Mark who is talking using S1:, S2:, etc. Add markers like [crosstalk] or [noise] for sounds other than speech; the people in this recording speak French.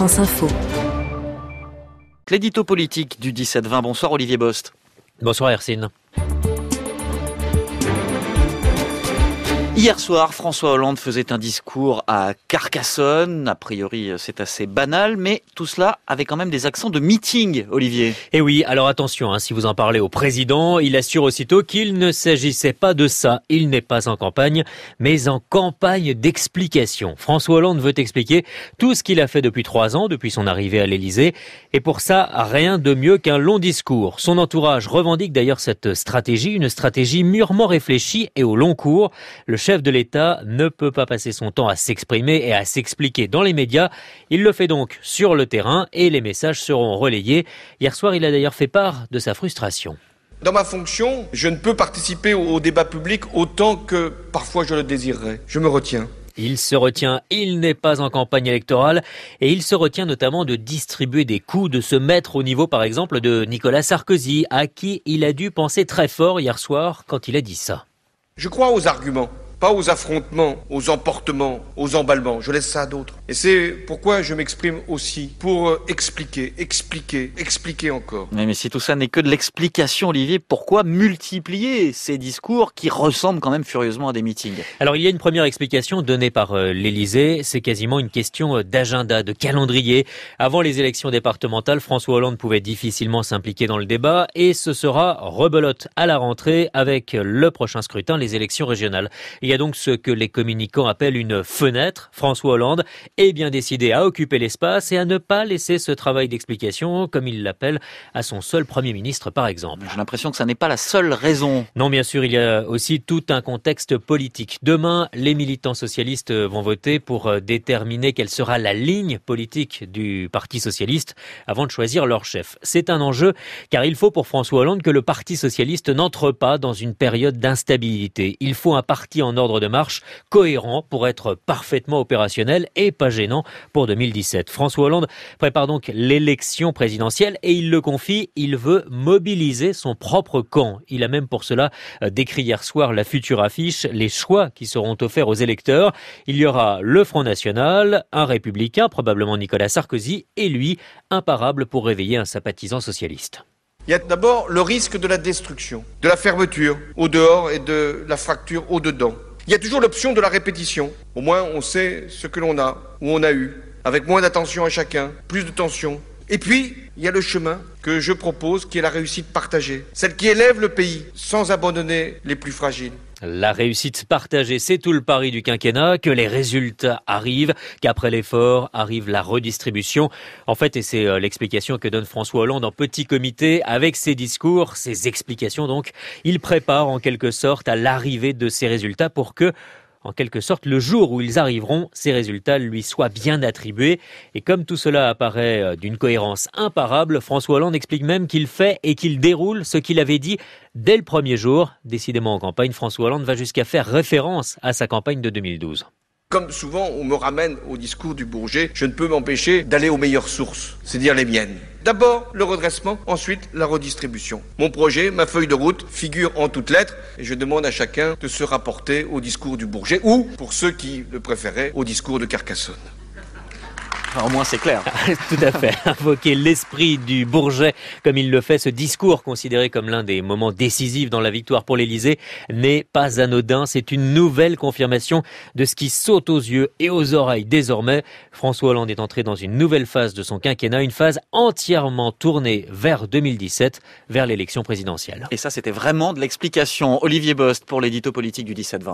S1: France Info.
S2: L'édito politique du 17-20. Bonsoir Olivier Bost.
S3: Bonsoir Hercine.
S2: Hier soir, François Hollande faisait un discours à Carcassonne. A priori, c'est assez banal, mais tout cela avait quand même des accents de meeting, Olivier.
S3: Et eh oui, alors attention, hein, si vous en parlez au président, il assure aussitôt qu'il ne s'agissait pas de ça. Il n'est pas en campagne, mais en campagne d'explication. François Hollande veut expliquer tout ce qu'il a fait depuis trois ans, depuis son arrivée à l'Élysée. Et pour ça, rien de mieux qu'un long discours. Son entourage revendique d'ailleurs cette stratégie, une stratégie mûrement réfléchie et au long cours. De l'État ne peut pas passer son temps à s'exprimer et à s'expliquer dans les médias. Il le fait donc sur le terrain et les messages seront relayés. Hier soir, il a d'ailleurs fait part de sa frustration.
S4: Dans ma fonction, je ne peux participer au débat public autant que parfois je le désirerais. Je me retiens.
S3: Il se retient, il n'est pas en campagne électorale et il se retient notamment de distribuer des coups, de se mettre au niveau par exemple de Nicolas Sarkozy, à qui il a dû penser très fort hier soir quand il a dit ça.
S4: Je crois aux arguments pas aux affrontements, aux emportements, aux emballements. Je laisse ça à d'autres. Et c'est pourquoi je m'exprime aussi pour euh, expliquer, expliquer, expliquer encore.
S2: Mais, si tout ça n'est que de l'explication, Olivier, pourquoi multiplier ces discours qui ressemblent quand même furieusement à des meetings?
S3: Alors il y a une première explication donnée par euh, l'Élysée. C'est quasiment une question euh, d'agenda, de calendrier. Avant les élections départementales, François Hollande pouvait difficilement s'impliquer dans le débat et ce sera rebelote à la rentrée avec le prochain scrutin, les élections régionales. Il y a donc ce que les communicants appellent une fenêtre. François Hollande est bien décidé à occuper l'espace et à ne pas laisser ce travail d'explication, comme il l'appelle, à son seul Premier ministre par exemple.
S2: J'ai l'impression que ça n'est pas la seule raison.
S3: Non, bien sûr, il y a aussi tout un contexte politique. Demain, les militants socialistes vont voter pour euh, déterminer quelle sera la ligne politique du Parti socialiste avant de choisir leur chef. C'est un enjeu car il faut pour François Hollande que le Parti socialiste n'entre pas dans une période d'instabilité. Il faut un parti en ordre de marche cohérent pour être parfaitement opérationnel et pas gênant pour 2017. François Hollande prépare donc l'élection présidentielle et il le confie, il veut mobiliser son propre camp. Il a même pour cela euh, décrit hier soir la future affiche, les choix qui seront offerts aux électeurs. Il y aura le Front National, un républicain, probablement Nicolas Sarkozy, et lui, imparable pour réveiller un sympathisant socialiste.
S4: Il y a d'abord le risque de la destruction, de la fermeture au dehors et de la fracture au dedans. Il y a toujours l'option de la répétition. Au moins, on sait ce que l'on a, où on a eu, avec moins d'attention à chacun, plus de tension. Et puis, il y a le chemin que je propose, qui est la réussite partagée, celle qui élève le pays sans abandonner les plus fragiles.
S3: La réussite partagée, c'est tout le pari du quinquennat, que les résultats arrivent, qu'après l'effort arrive la redistribution. En fait, et c'est euh, l'explication que donne François Hollande en petit comité, avec ses discours, ses explications donc, il prépare en quelque sorte à l'arrivée de ces résultats pour que en quelque sorte, le jour où ils arriveront, ces résultats lui soient bien attribués. Et comme tout cela apparaît euh, d'une cohérence imparable, François Hollande explique même qu'il fait et qu'il déroule ce qu'il avait dit dès le premier jour. Décidément en campagne, François Hollande va jusqu'à faire référence à sa campagne de 2012.
S4: Comme souvent on me ramène au discours du Bourget, je ne peux m'empêcher d'aller aux meilleures sources, c'est-à-dire les miennes. D'abord le redressement, ensuite la redistribution. Mon projet, ma feuille de route figure en toutes lettres et je demande à chacun de se rapporter au discours du Bourget ou, pour ceux qui le préféraient, au discours de Carcassonne.
S2: Au moins c'est clair. [laughs]
S3: Tout à fait. Invoquer l'esprit du Bourget, comme il le fait, ce discours considéré comme l'un des moments décisifs dans la victoire pour l'Élysée, n'est pas anodin. C'est une nouvelle confirmation de ce qui saute aux yeux et aux oreilles désormais. François Hollande est entré dans une nouvelle phase de son quinquennat, une phase entièrement tournée vers 2017, vers l'élection présidentielle.
S2: Et ça, c'était vraiment de l'explication. Olivier Bost pour l'édito politique du 17-20.